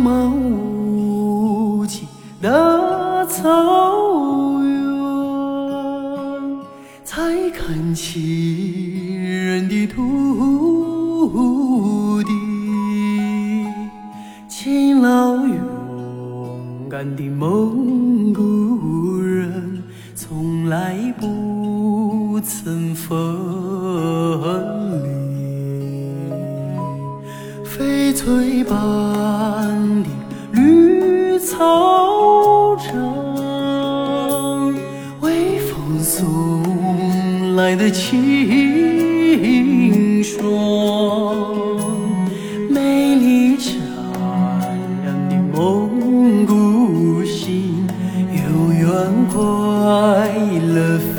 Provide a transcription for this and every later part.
苍茫无际的草原，才看清人的土地。勤劳勇敢的蒙古人，从来不曾分离。翡翠般草场，微风送来的清爽，美丽善良的蒙古心，永远快乐飞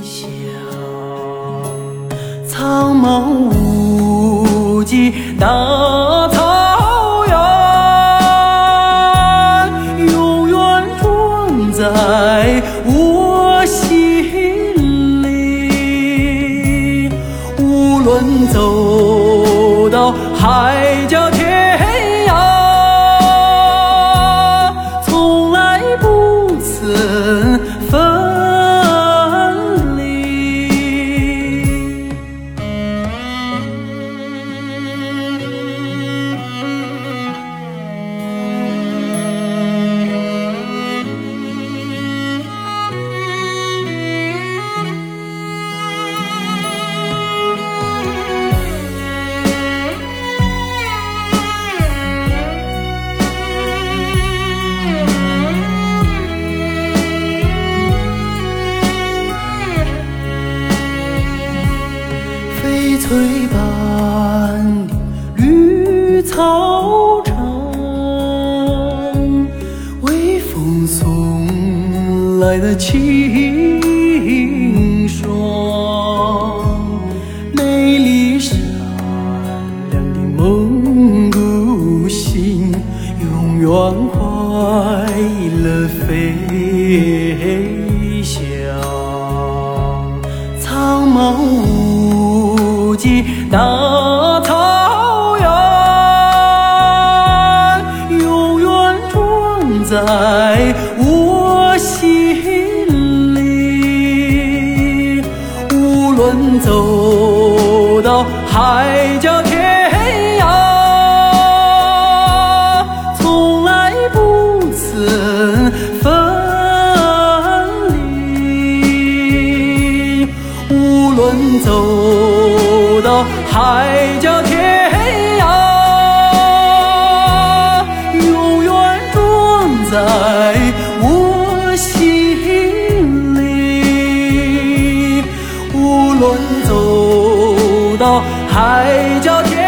翔。苍茫无际大在我心里。无论走到海角翡翠般的绿草场，微风送来的清爽，美丽善良的蒙古心，永远快乐飞翔。苍茫大草原永远装在我心里，无论走到海角天涯，从来不曾分离。无论走。到海角天涯永远装在我心里。无论走到海角天